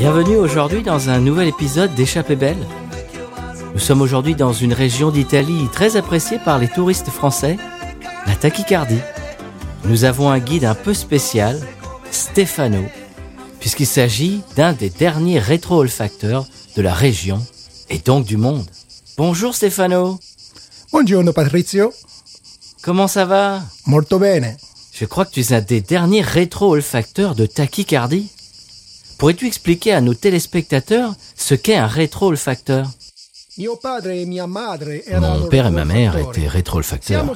Bienvenue aujourd'hui dans un nouvel épisode d'Échappée Belle. Nous sommes aujourd'hui dans une région d'Italie très appréciée par les touristes français, la tachycardie. Nous avons un guide un peu spécial, Stefano, puisqu'il s'agit d'un des derniers rétro-olfacteurs de la région et donc du monde. Bonjour Stefano, Buongiorno Patrizio. comment ça va? Molto bene. Je crois que tu es un des derniers rétro-olfacteurs de tachycardie. Pourrais-tu expliquer à nos téléspectateurs ce qu'est un rétro-olfacteur e Mon père et ma mère étaient rétro-olfacteurs. Nous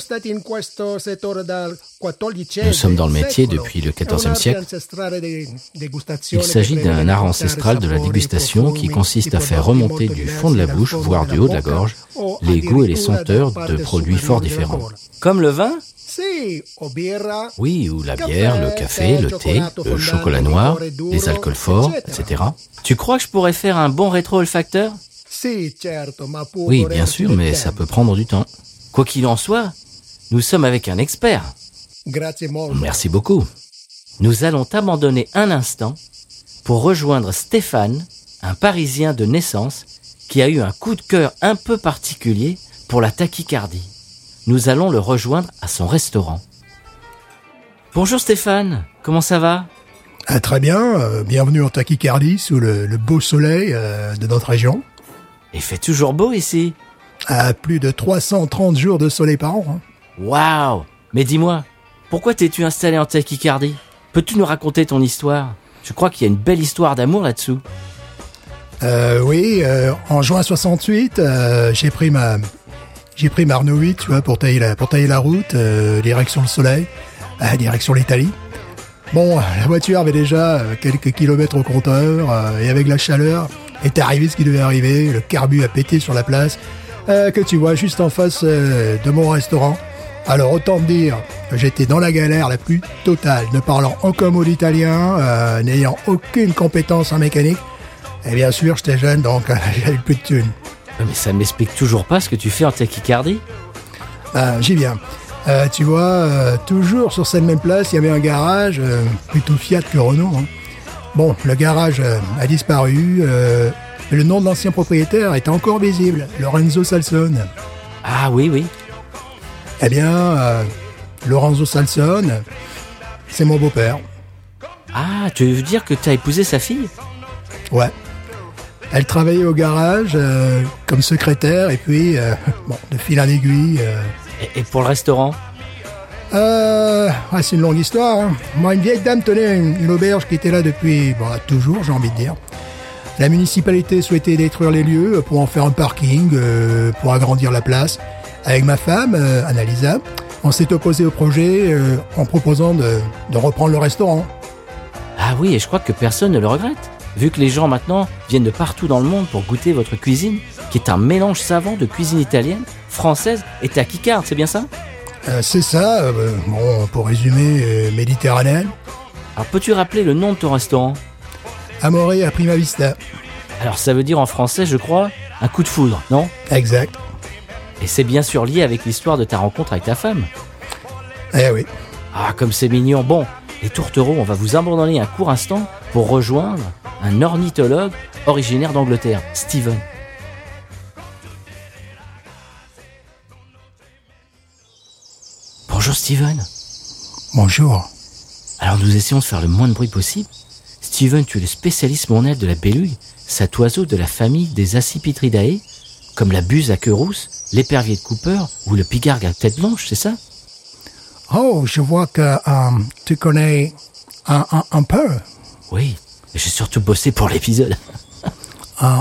sommes dans le métier depuis le XIVe siècle. Il s'agit d'un art ancestral de la dégustation qui consiste à faire remonter du fond de la bouche, voire du haut de la gorge, les goûts et les senteurs de produits fort différents. Comme le vin Oui, ou la bière, le café, le thé, le chocolat noir, les alcools forts, etc. Tu crois que je pourrais faire un bon rétro-olfacteur Oui, bien sûr, mais ça peut prendre du temps. Quoi qu'il en soit, nous sommes avec un expert. Merci beaucoup. Nous allons t'abandonner un instant pour rejoindre Stéphane, un Parisien de naissance qui a eu un coup de cœur un peu particulier pour la tachycardie. Nous allons le rejoindre à son restaurant. Bonjour Stéphane, comment ça va? Ah, très bien, euh, bienvenue en tachycardie sous le, le beau soleil euh, de notre région. Il fait toujours beau ici. À plus de 330 jours de soleil par an. hein. Waouh Mais dis-moi, pourquoi t'es-tu installé en tachycardie Peux-tu nous raconter ton histoire? Je crois qu'il y a une belle histoire d'amour là-dessous. Euh, oui, euh, en juin 68, euh, j'ai pris ma j'ai pris ma Renault 8, tu vois, pour tailler la pour tailler la route, euh, direction le soleil, euh, direction l'Italie. Bon, la voiture avait déjà euh, quelques kilomètres au compteur euh, et avec la chaleur est arrivé ce qui devait arriver. Le carbu a pété sur la place euh, que tu vois juste en face euh, de mon restaurant. Alors autant te dire j'étais dans la galère la plus totale, ne parlant aucun mot d'italien, n'ayant aucune compétence en mécanique. Et bien sûr, j'étais jeune, donc j'avais plus de thunes. Mais ça ne m'explique toujours pas ce que tu fais en tachycardie. Ben, j'y viens. Euh, tu vois, euh, toujours sur cette même place, il y avait un garage, euh, plutôt Fiat que Renault. hein. Bon, le garage a disparu, mais le nom de l'ancien propriétaire est encore visible, Lorenzo Salson. Ah oui, oui. Eh bien, Lorenzo Salson, c'est mon beau-père. Ah, tu veux dire que t'as épousé sa fille? Ouais. Elle travaillait au garage euh, comme secrétaire, et puis, euh, bon, de fil en aiguille... euh, et, et pour le restaurant? Ouais, c'est une longue histoire. hein. Moi, une vieille dame tenait une, une auberge qui était là depuis, bon, toujours, j'ai envie de dire. La municipalité souhaitait détruire les lieux pour en faire un parking, pour agrandir la place. Avec ma femme, Annalisa, on s'est opposé au projet en proposant de, de reprendre le restaurant. Ah oui, et je crois que personne ne le regrette. Vu que les gens maintenant viennent de partout dans le monde pour goûter votre cuisine, qui est un mélange savant de cuisine italienne, française et tachycarde, c'est bien ça? Euh, c'est ça, euh, bon, pour résumer, euh, méditerranéenne. Alors peux-tu rappeler le nom de ton restaurant? Amore à prima vista. Alors ça veut dire en français, je crois, un coup de foudre, non? Exact. Et c'est bien sûr lié avec l'histoire de ta rencontre avec ta femme? Eh oui. Ah, comme c'est mignon. Bon, les tourtereaux, on va vous abandonner un court instant pour rejoindre un ornithologue originaire d'Angleterre, Steven. Bonjour Steven. Bonjour. Alors nous essayons de faire le moins de bruit possible. Steven, tu es le spécialiste mondial de la belugue, cet oiseau de la famille des Accipitridae, comme la buse à queue rousse, l'épervier de Cooper ou le pigargue à tête blanche, c'est ça? Oh, je vois que euh, tu connais un, un, un peu. Oui, j'ai surtout bossé pour l'épisode. Euh,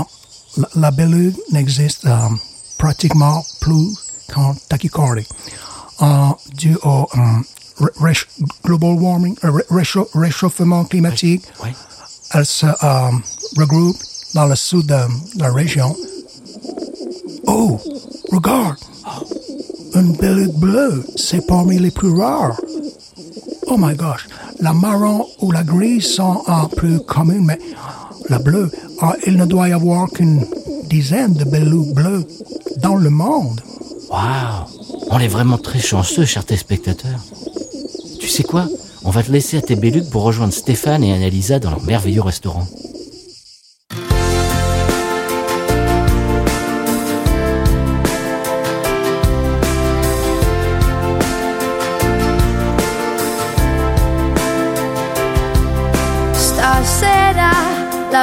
la, la belugue n'existe euh, pratiquement plus qu'en tachycardie. dû au global warming, réchauffement climatique. Elle se regroupe dans le sud de la région. Oh, regarde, une belugue bleue, c'est parmi les plus rares. Oh my gosh, la marron ou la grise sont en plus communes, mais la bleue, ah, il ne doit y avoir qu'une dizaine de belugues bleues dans le monde. Waouh On est vraiment très chanceux, chers téléspectateurs. Tu sais quoi On va te laisser à tes belugues pour rejoindre Stéphane et Annalisa dans leur merveilleux restaurant.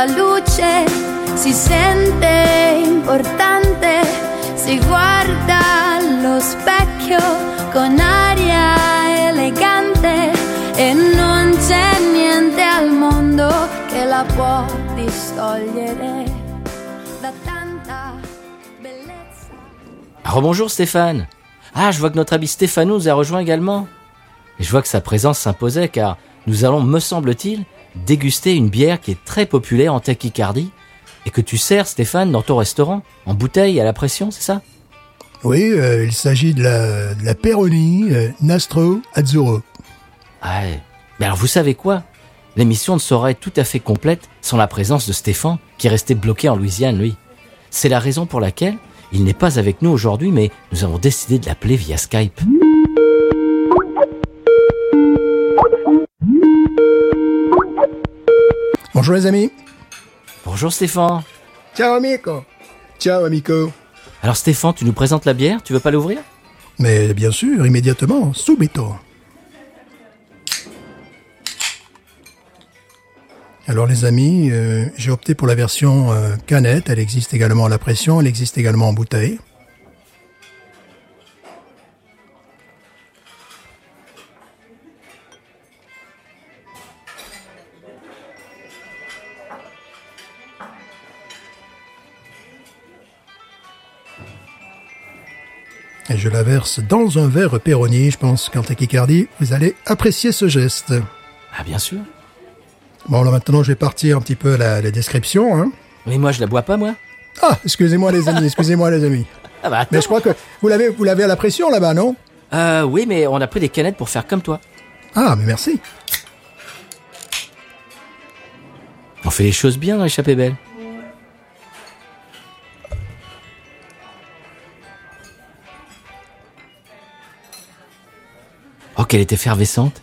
La luce si sente importante, si guarda lo specchio con aria elegante e non c'è niente al mondo che la può distogliere da tanta bellezza. Rebonjour Stéphane. Ah, je vois que notre ami Stéphane nous a rejoint également. Et je vois que sa présence s'imposait car nous allons, me semble-t-il, déguster une bière qui est très populaire en tachycardie et que tu sers, Stéphane, dans ton restaurant, en bouteille à la pression, c'est ça? Oui, euh, il s'agit de la, de la Peroni euh, Nastro Azzurro. Ah, mais alors vous savez quoi? L'émission ne serait tout à fait complète sans la présence de Stéphane, qui est resté bloqué en Louisiane, lui. C'est la raison pour laquelle il n'est pas avec nous aujourd'hui, mais nous avons décidé de l'appeler via Skype. Bonjour les amis. Bonjour Stéphane. Ciao amico. Ciao amico. Alors Stéphane, tu nous présentes la bière, tu veux pas l'ouvrir? Mais bien sûr, immédiatement, subito. Alors les amis, euh, j'ai opté pour la version euh, canette, elle existe également à la pression, elle existe également en bouteille. La verse dans un verre Peroni. Je pense qu'en tachycardie, vous allez apprécier ce geste. Ah, bien sûr. Bon, là maintenant, je vais partir un petit peu la, la description. Hein. Mais moi, je la bois pas, moi. Ah, excusez-moi les amis, excusez-moi les amis. Ah bah, mais je crois que vous l'avez, vous l'avez à la pression là-bas, non? Euh, oui, mais on a pris des canettes pour faire comme toi. Ah, mais merci. On fait les choses bien dans l'échappée belle. Qu'elle est effervescente.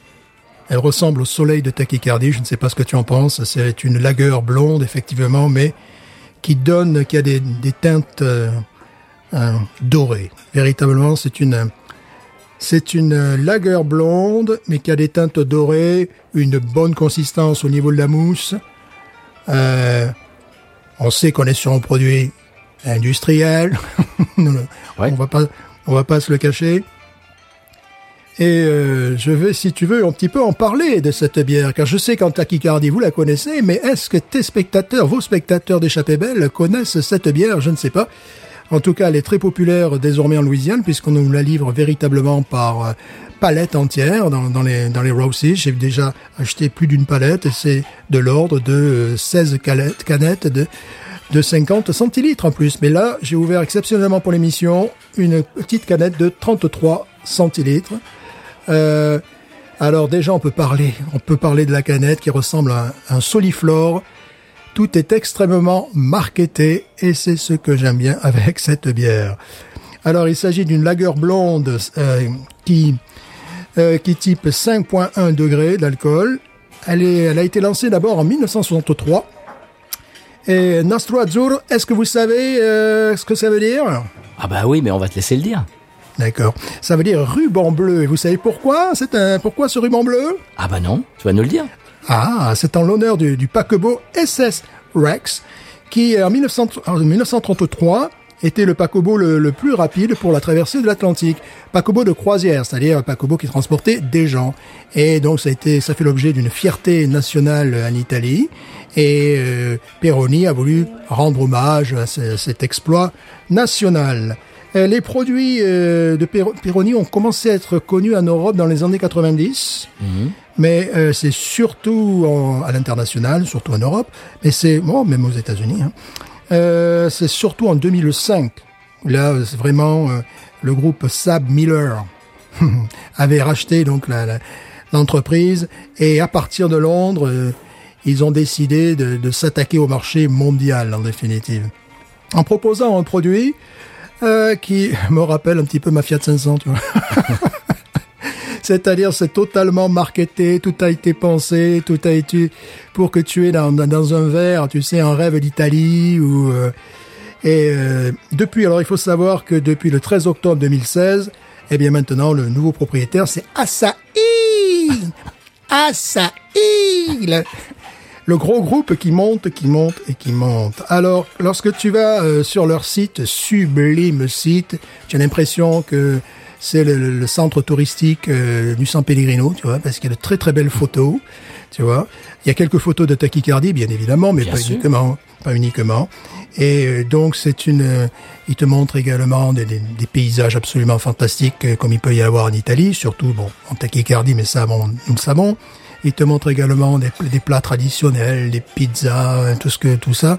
Elle ressemble au soleil de tachycardie, je ne sais pas ce que tu en penses. C'est une lagueur blonde, effectivement, mais qui donne, qui a des, teintes euh, euh, dorées. Véritablement, c'est une, c'est une lagueur blonde, mais qui a des teintes dorées, une bonne consistance au niveau de la mousse. Euh, on sait qu'on est sur un produit industriel. on va pas, on va pas se le cacher. Et euh, je vais, si tu veux, un petit peu en parler de cette bière, car je sais qu'en tachycardie, vous la connaissez, mais est-ce que tes spectateurs, vos spectateurs d'Échappée Belle, connaissent cette bière? Je ne sais pas. En tout cas, elle est très populaire désormais en Louisiane, puisqu'on nous la livre véritablement par euh, palette entière dans, les, dans les J'ai déjà acheté plus d'une palette, et c'est de l'ordre de 16 euh, canettes, canettes de de 50 centilitres en plus. Mais là, j'ai ouvert exceptionnellement pour l'émission une petite canette de 33 centilitres. Euh, alors déjà, on peut parler, on peut parler de la canette qui ressemble à un, soliflore. Tout est extrêmement marketé et c'est ce que j'aime bien avec cette bière. Alors, il s'agit d'une lager blonde euh, qui euh, qui type 5.1 degrés d'alcool. Elle, est, elle a été lancée d'abord en 1963. Et Nastro Azzurro, est-ce que vous savez ce que ça veut dire? Ah bah oui, mais on va te laisser le dire. D'accord. Ça veut dire ruban bleu. Et vous savez pourquoi? C'est un pourquoi ce ruban bleu? Ah bah non, tu vas nous le dire. Ah, c'est en l'honneur du, du, paquebot SS Rex, qui en, 1933 était le paquebot le, plus rapide pour la traversée de l'Atlantique. Paquebot de croisière, c'est-à-dire un paquebot qui transportait des gens. Et donc ça a été, ça fait l'objet d'une fierté nationale en Italie. Et euh, Peroni a voulu rendre hommage à cet exploit national. Les produits de Peroni ont commencé à être connus en Europe dans les années 90. Mhm. Mais c'est surtout à l'international, surtout en Europe, mais c'est bon, même aux États-Unis. Hein. c'est surtout en 2005. Là, c'est vraiment le groupe Sab Miller avait racheté donc l'entreprise et à partir de Londres, euh, ils ont décidé de, s'attaquer au marché mondial en définitive, en proposant un produit euh, qui me rappelle un petit peu ma Fiat 500, tu vois. C'est-à-dire, c'est totalement marketé, tout a été pensé, tout a été pour que tu es dans, dans un verre, tu sais, un rêve d'Italie euh, et depuis, alors il faut savoir que depuis le 13 octobre 2016, eh bien maintenant, le nouveau propriétaire, c'est Asahi Asahi le, le, gros groupe qui monte, qui monte et qui monte. Alors, lorsque tu vas euh, sur leur site, sublime site, tu as l'impression que c'est le, centre touristique euh, du San Pellegrino, tu vois, parce qu'il y a de très très belles photos, tu vois. Il y a quelques photos de tachycardie, bien évidemment, mais pas uniquement, pas uniquement. Et euh, donc c'est une, euh, il te montre également des, des, des, paysages absolument fantastiques euh, comme il peut y avoir en Italie, surtout bon en tachycardie, mais ça bon, nous le savons. Il te montre également des, des, plats traditionnels, des pizzas, tout ce que tout ça.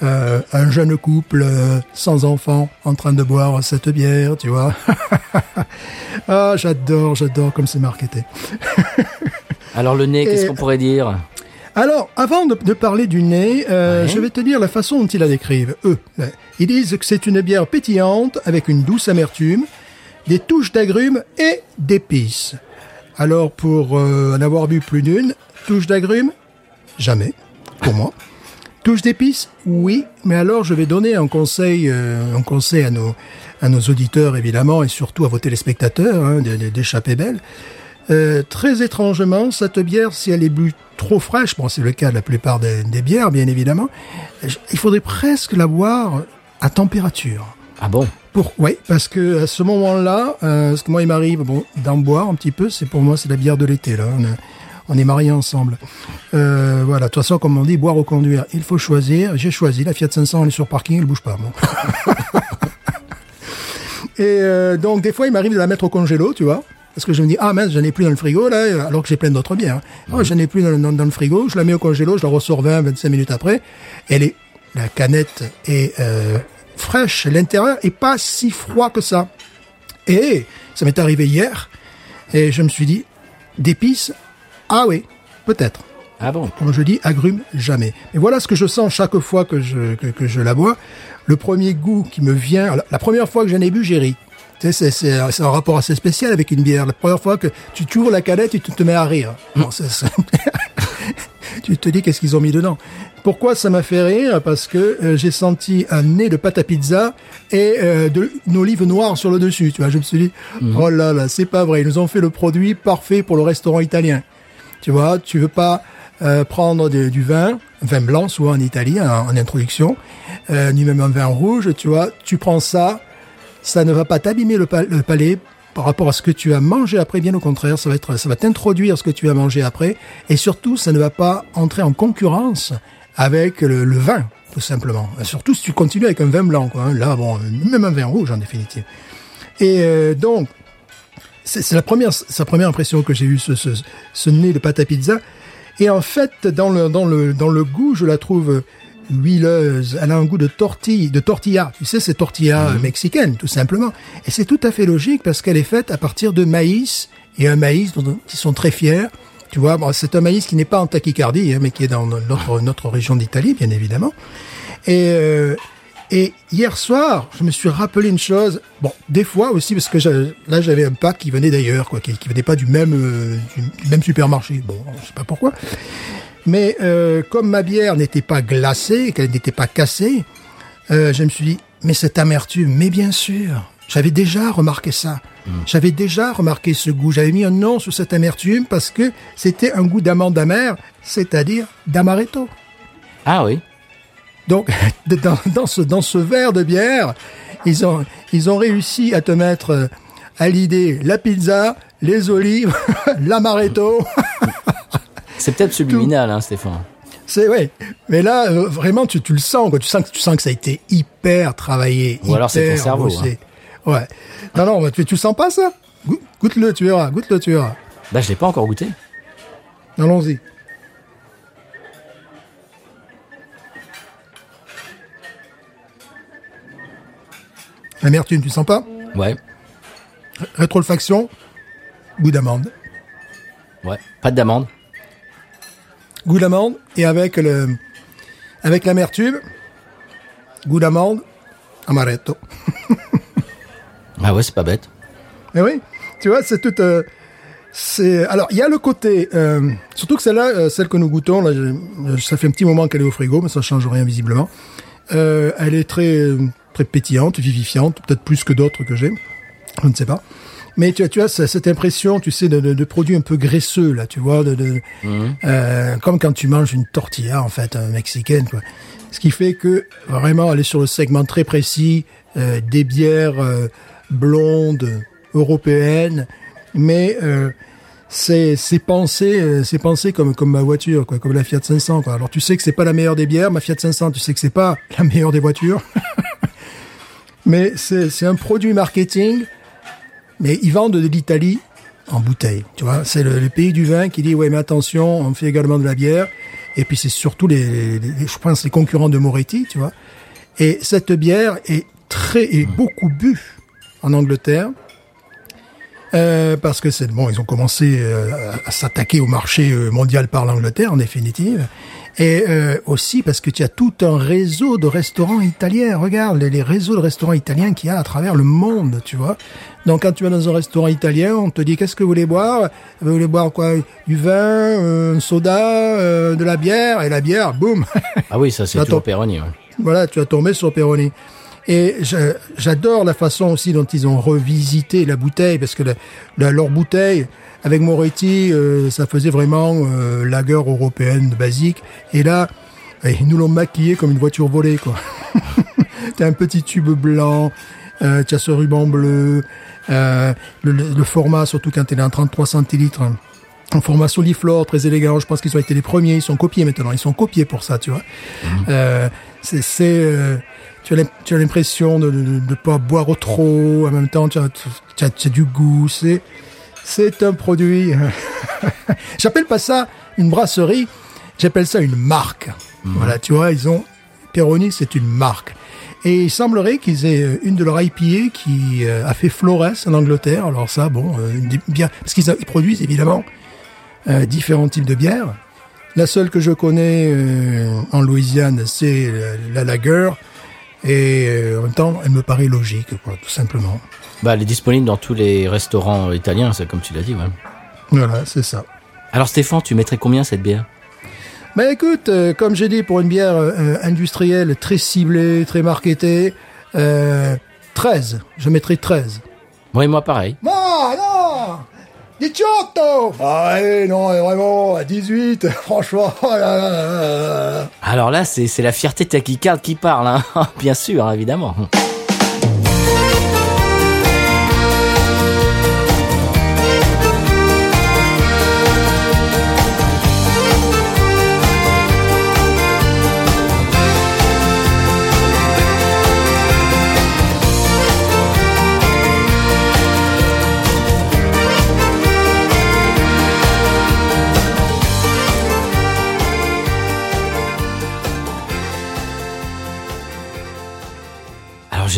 Euh, un jeune couple sans enfant en train de boire cette bière, tu vois. ah, j'adore, j'adore comme c'est marketé. Alors le nez, qu'est-ce qu'on pourrait dire alors, avant de, parler du nez, euh, je vais te dire la façon dont ils la décrivent, eux. Ils disent que c'est une bière pétillante avec une douce amertume, des touches d'agrumes et d'épices. Alors, pour euh, en avoir bu plus d'une, touche d'agrumes? Jamais, pour moi. Touche d'épices? Oui, mais alors je vais donner un conseil, euh, un conseil à nos, à nos auditeurs, évidemment, et surtout à vos téléspectateurs, hein, d'échapper belle. Euh, très étrangement, cette bière, si elle est bu trop fraîche, bon, c'est le cas de la plupart des, bières, bien évidemment, il faudrait presque la boire à température. Ah bon? Pour, Oui, parce que à ce moment-là, euh, ce que moi il m'arrive bon, d'en boire un petit peu, c'est pour moi c'est la bière de l'été là. On, est mariés ensemble. Euh, voilà, de toute façon, comme on dit, boire ou conduire, il faut choisir. J'ai choisi la Fiat 500, elle est sur parking, elle bouge pas. Bon. Et euh, donc des fois, il m'arrive de la mettre au congélo, tu vois. Parce que je me dis, ah mince, j'en ai plus dans le frigo, là, alors que j'ai plein d'autres bières. Oh, j'en ai plus dans, le frigo, je la mets au congélo, je la ressors 20, 25 minutes après. Elle est, la canette est euh, fraîche, l'intérieur est pas si froid que ça. Et ça m'est arrivé hier, et je me suis dit, d'épices, ah oui, peut-être. Ah bon? Comme je dis, agrumes, jamais. Et voilà ce que je sens chaque fois que je, que, je la bois. Le premier goût qui me vient, la première fois que j'en ai bu, j'ai ri. C'est un rapport assez spécial avec une bière. La première fois que tu ouvres la canette, tu te, mets à rire. Mm. tu te dis qu'est-ce qu'ils ont mis dedans? Pourquoi ça m'a fait rire? Parce que euh, j'ai senti un nez de pâte à pizza et euh, de, une olive noire sur le dessus. Tu vois, je me suis dit, mm. oh là là, c'est pas vrai. Ils nous ont fait le produit parfait pour le restaurant italien. Tu vois, tu veux pas euh, prendre du vin, vin blanc souvent en Italie en, introduction, ni même un vin rouge. Tu vois, tu prends ça ça ne va pas t'abîmer le, palais par rapport à ce que tu as mangé après, bien au contraire, ça va être, ça va t'introduire ce que tu as mangé après, et surtout, ça ne va pas entrer en concurrence avec le, vin, tout simplement. Surtout si tu continues avec un vin blanc, quoi. Hein. Là, bon, même un vin rouge en définitive. Et euh, donc, c'est la première, sa première impression que j'ai eue, ce, ce, ce, nez de pâte à pizza. Et en fait, dans le, dans le, dans le goût, je la trouve huileuse, elle a un goût de tortille, de tortilla. Tu sais, c'est tortilla mhm. mexicaine, tout simplement. Et c'est tout à fait logique parce qu'elle est faite à partir de maïs et un maïs dont ils sont très fiers. Tu vois, c'est un maïs qui n'est pas en tachycardie, hein, mais qui est dans notre, notre région d'Italie, bien évidemment. Et, euh, et hier soir, je me suis rappelé une chose. Bon, des fois aussi, parce que là, j'avais un pack qui venait d'ailleurs, quoi, qui, qui venait pas du même, euh, du même supermarché. Bon, je sais pas pourquoi. Mais euh, comme ma bière n'était pas glacée, qu'elle n'était pas cassée, euh, je me suis dit, mais cette amertume, mais bien sûr, j'avais déjà remarqué ça. Hmm. J'avais déjà remarqué ce goût. J'avais mis un nom sur cette amertume parce que c'était un goût d'amande amère, c'est-à-dire d'amaretto. Ah oui. Donc, dans, dans, ce, dans ce verre de bière, ils ont, ils ont réussi à te mettre euh, à l'idée la pizza, les olives, l'amaretto. C'est peut-être subliminal, hein, Stéphane. C'est ouais, mais là euh, vraiment tu, tu le sens, quoi. Tu sens que tu sens que ça a été hyper travaillé. Ou alors c'est ton cerveau. Hein. Ouais. Non, non, tu, tu sens pas ça? Goûte-le, tu verras. Goûte-le, tu verras. Bah, je l'ai pas encore goûté. Allons-y. L'amertume, tu sens pas? Ouais. Rétrofaction, goût d'amande. Ouais, pas d'amande. Goût d'amande et avec le avec l'amertume, goût d'amande, amaretto. ah ouais, c'est pas bête. Mais oui, tu vois, c'est tout. Euh, c'est alors il y a le côté euh, surtout que celle-là, euh, celle que nous goûtons, là, ça fait un petit moment qu'elle est au frigo, mais ça change rien visiblement. elle est très très pétillante, vivifiante, peut-être plus que d'autres que j'ai, je ne sais pas. Mais tu as, tu as cette impression, tu sais, de, de, de produit un peu graisseux là, tu vois, de, de mhm. euh, comme quand tu manges une tortilla en fait mexicaine, quoi. Ce qui fait que vraiment, elle est sur le segment très précis euh, des bières euh, blondes européennes, mais euh, c'est c'est pensé euh, c'est pensé comme comme ma voiture quoi comme la Fiat 500 quoi alors tu sais que c'est pas la meilleure des bières ma Fiat 500 tu sais que c'est pas la meilleure des voitures mais c'est un produit marketing, mais ils vendent de l'Italie en bouteille. Tu vois, c'est le, pays du vin qui dit ouais mais attention, on fait également de la bière. Et puis c'est surtout les, je pense les concurrents de Moretti, tu vois. Et cette bière est très et beaucoup bu en Angleterre. Euh, parce que c'est bon, ils ont commencé euh, à s'attaquer au marché euh, mondial par l'Angleterre en définitive, et euh, aussi parce que tu as tout un réseau de restaurants italiens. Regarde les, réseaux de restaurants italiens qu'il y a à travers le monde, tu vois. Donc quand tu vas dans un restaurant italien, on te dit qu'est-ce que vous voulez boire? Vous voulez boire quoi? Du vin, un soda, de la bière, et la bière, boum. ah oui, ça c'est toujours Peroni. Ouais. Voilà, tu as tombé sur Peroni. Et j'adore la façon aussi dont ils ont revisité la bouteille, parce que leur bouteille, avec Moretti, euh, ça faisait vraiment euh, lager européenne basique. Et là, eh, ils nous l'ont maquillé comme une voiture volée, quoi. T'as un petit tube blanc, euh, tu as ce ruban bleu, euh, le, le, format, surtout quand elle est en 33 centilitres, en format soliflore, très élégant. Je pense qu'ils ont été les premiers. Ils sont copiés maintenant. Ils sont copiés pour ça, tu vois. Mmh. Euh, c'est, c'est tu as l'impression de ne pas boire trop, en même temps tu as, tu as, tu as du goût, c'est c'est un produit. J'appelle pas ça une brasserie, j'appelle ça une marque. Mhm. Voilà, tu vois, ils ont Peroni, c'est une marque. Et il semblerait qu'ils aient euh, une de leurs IPA qui euh, a fait Flores en Angleterre. Alors ça, bon, euh, bien, parce qu'ils produisent évidemment différents types de bières. La seule que je connais en Louisiane, c'est la Lager. Et euh, en même temps, elle me paraît logique, quoi, tout simplement. Bah, elle est disponible dans tous les restaurants italiens, c'est comme tu l'as dit, ouais. Voilà, c'est ça. Alors Stéphane, tu mettrais combien cette bière? Bah écoute, euh, comme j'ai dit, pour une bière euh, industrielle très ciblée, très marketée, 13. Je mettrais 13. Oui, moi pareil. Non 18 Ah ouais, non, vraiment, à 18, franchement. Oh Alors là, c'est la fierté Taquicard qui parle, hein. bien sûr, évidemment.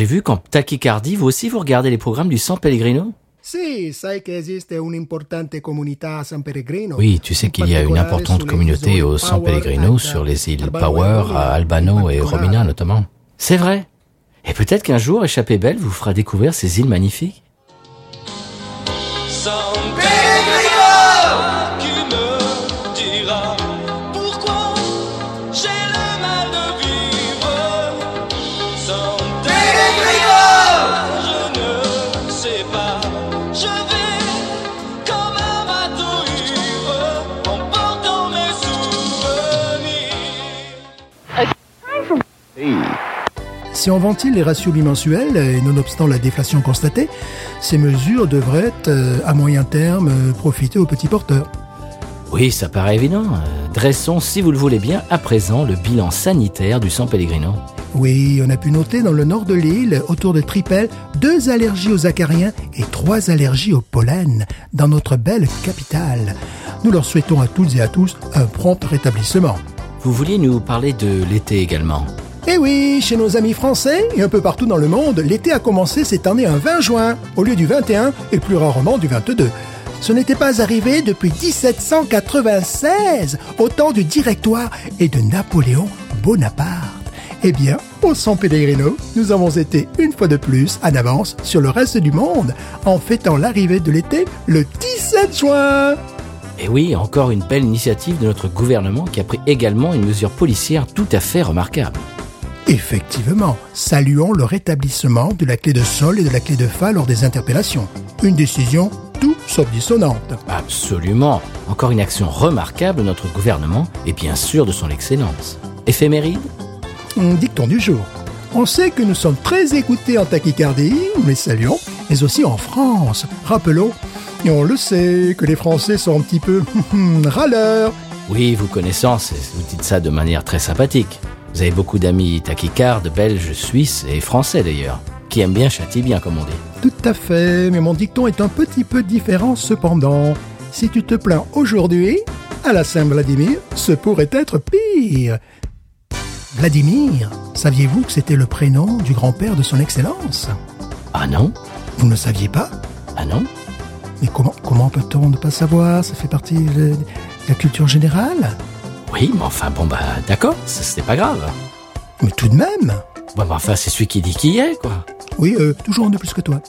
J'ai vu qu'en tachycardie, vous aussi, vous regardez les programmes du San Pellegrino Oui, tu sais qu'il y a une importante communauté au San Pellegrino sur les îles Power, à Albano et Romina notamment. C'est vrai. Et peut-être qu'un jour, Échappée Belle vous fera découvrir ces îles magnifiques. Si on ventile les ratios bimensuels, et nonobstant la déflation constatée, ces mesures devraient, euh, à moyen terme, euh, profiter aux petits porteurs. Oui, ça paraît évident. Euh, dressons, si vous le voulez bien, à présent le bilan sanitaire du San Pellegrino. Oui, on a pu noter dans le nord de l'île, autour de Tripel, deux allergies aux acariens et trois allergies au pollen dans notre belle capitale. Nous leur souhaitons à toutes et à tous un prompt rétablissement. Vous vouliez nous parler de l'été également? Eh oui, chez nos amis français et un peu partout dans le monde, l'été a commencé cette année un 20 juin, au lieu du 21 et plus rarement du 22. Ce n'était pas arrivé depuis 1796, au temps du Directoire et de Napoléon Bonaparte. Eh bien, au San Pellegrino, nous avons été une fois de plus en avance sur le reste du monde en fêtant l'arrivée de l'été le 17 juin. Et oui, encore une belle initiative de notre gouvernement qui a pris également une mesure policière tout à fait remarquable. Effectivement, saluons le rétablissement de la clé de sol et de la clé de fa lors des interpellations. Une décision tout sauf dissonante. Absolument. Encore une action remarquable de notre gouvernement et bien sûr de son excellence. Éphéméride? Dicton du jour. On sait que nous sommes très écoutés en tachycardie, nous les saluons, mais aussi en France. Rappelons, et on le sait, que les Français sont un petit peu râleurs. Oui, vous connaissant, vous dites ça de manière très sympathique. Vous avez beaucoup d'amis tachycardes, belges, suisses et français d'ailleurs, qui aiment bien châtier bien comme on dit. Tout à fait, mais mon dicton est un petit peu différent cependant. Si tu te plains aujourd'hui, à la Saint-Vladimir, ce pourrait être pire. Vladimir, saviez-vous que c'était le prénom du grand-père de son Excellence? Ah non? Vous ne saviez pas? Ah non? Mais comment, comment peut-on ne pas savoir? Ça fait partie de la culture générale? Oui, mais enfin, bon, bah, d'accord, c'est pas grave. Mais tout de même Bon, bah, enfin, c'est celui qui dit qui est, quoi. Oui, euh, toujours un de plus que toi.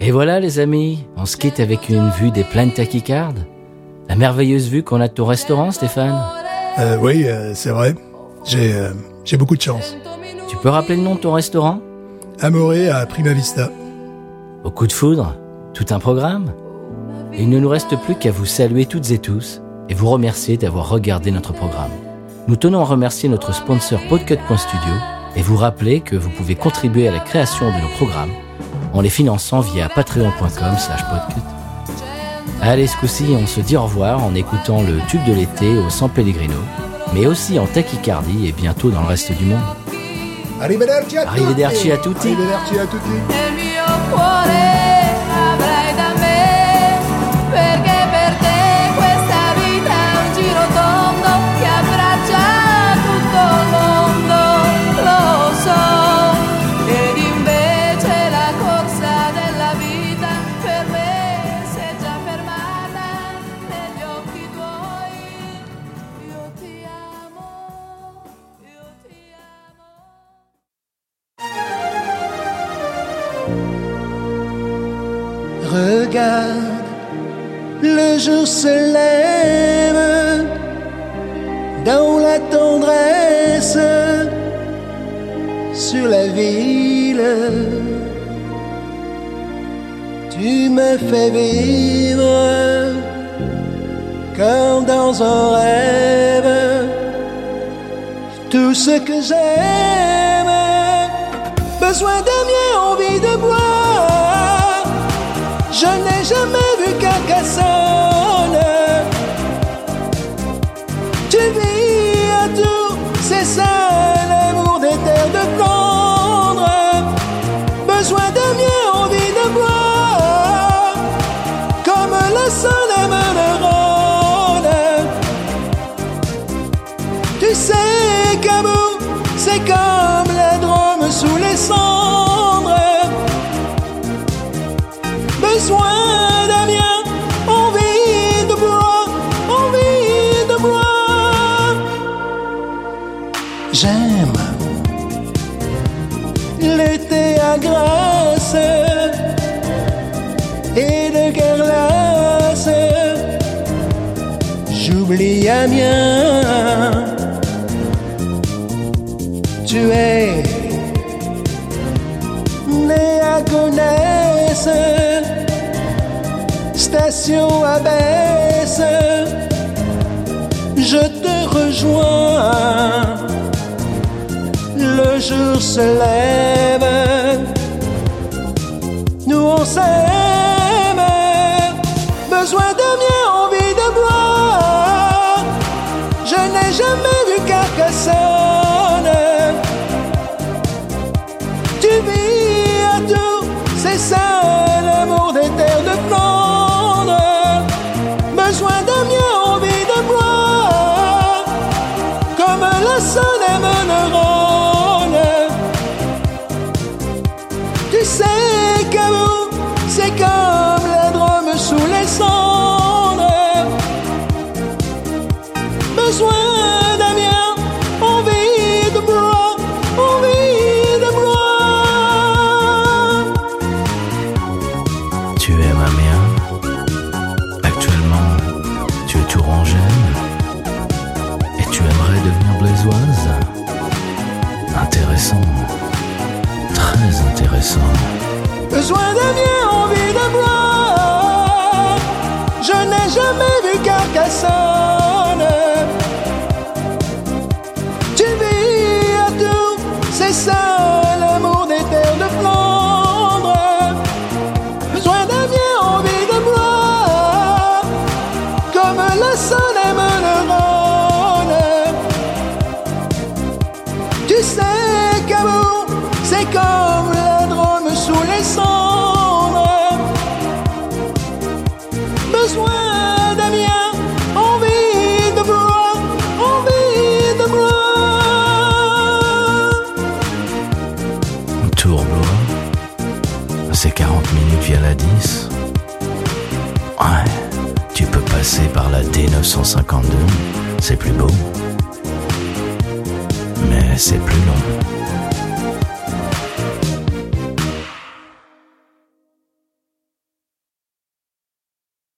Et voilà, les amis, on se quitte avec une vue des plaines tachycardes. La merveilleuse vue qu'on a de ton restaurant, Stéphane. Euh, oui, euh, c'est vrai. J'ai euh, j'ai beaucoup de chance. Tu peux rappeler le nom de ton restaurant? Amoré à Prima Vista. Au coup de foudre Tout un programme? Il ne nous reste plus qu'à vous saluer toutes et tous et vous remercier d'avoir regardé notre programme. Nous tenons à remercier notre sponsor Podcut.studio et vous rappeler que vous pouvez contribuer à la création de nos programmes en les finançant via patreon.com slash podcut. Allez, ce coup-ci, on se dit au revoir en écoutant le tube de l'été au San Pellegrino mais aussi en tachycardie et bientôt dans le reste du monde. Arrivederci a tutti. Arrivederci a tutti. Arrivederci a tutti. Tout ce que j'aime, besoin de Tu es né à Gonesse, station à baisse. Je te rejoins, le jour se lève s'aime. Besoin Comme 1952, c'est plus beau, mais c'est plus long.